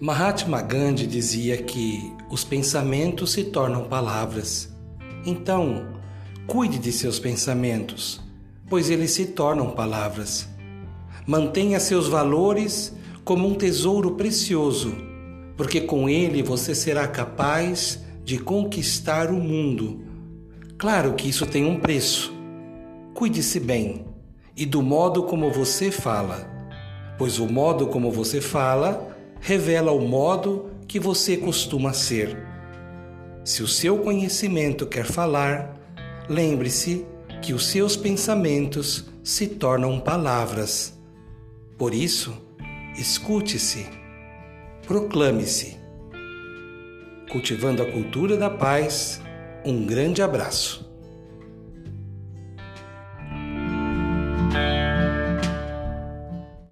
Mahatma Gandhi dizia que os pensamentos se tornam palavras. Então, cuide de seus pensamentos, pois eles se tornam palavras. Mantenha seus valores como um tesouro precioso, porque com ele você será capaz de conquistar o mundo. Claro que isso tem um preço. Cuide-se bem e do modo como você fala, pois o modo como você fala revela o modo que você costuma ser. Se o seu conhecimento quer falar, lembre-se que os seus pensamentos se tornam palavras. Por isso, escute-se, proclame-se. Cultivando a cultura da paz, um grande abraço.